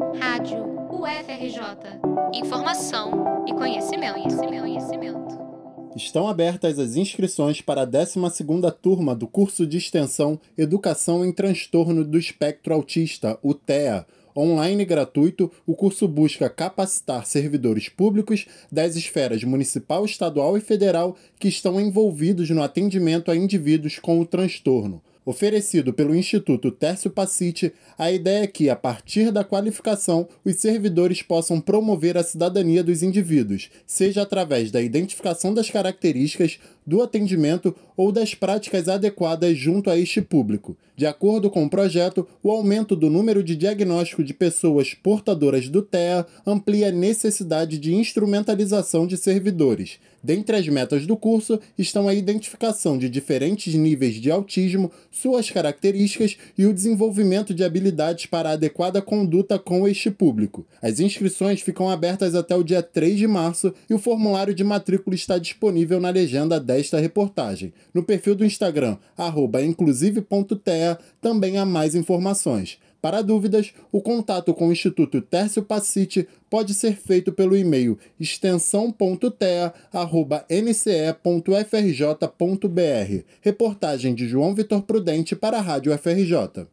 Rádio UFRJ. Informação e conhecimento, conhecimento, conhecimento. Estão abertas as inscrições para a 12ª turma do curso de extensão Educação em Transtorno do Espectro Autista, o TEA. Online gratuito, o curso busca capacitar servidores públicos das esferas municipal, estadual e federal que estão envolvidos no atendimento a indivíduos com o transtorno. Oferecido pelo Instituto Tércio Pacite, a ideia é que, a partir da qualificação, os servidores possam promover a cidadania dos indivíduos, seja através da identificação das características, do atendimento ou das práticas adequadas junto a este público. De acordo com o projeto, o aumento do número de diagnóstico de pessoas portadoras do TEA amplia a necessidade de instrumentalização de servidores. Dentre as metas do curso estão a identificação de diferentes níveis de autismo, suas características e o desenvolvimento de habilidades para adequada conduta com este público. As inscrições ficam abertas até o dia 3 de março e o formulário de matrícula está disponível na legenda desta reportagem. No perfil do Instagram, inclusive.tea, também há mais informações. Para dúvidas, o contato com o Instituto Tércio Pacite pode ser feito pelo e-mail extensão.tea.nce.frj.br. Reportagem de João Vitor Prudente para a Rádio FRJ.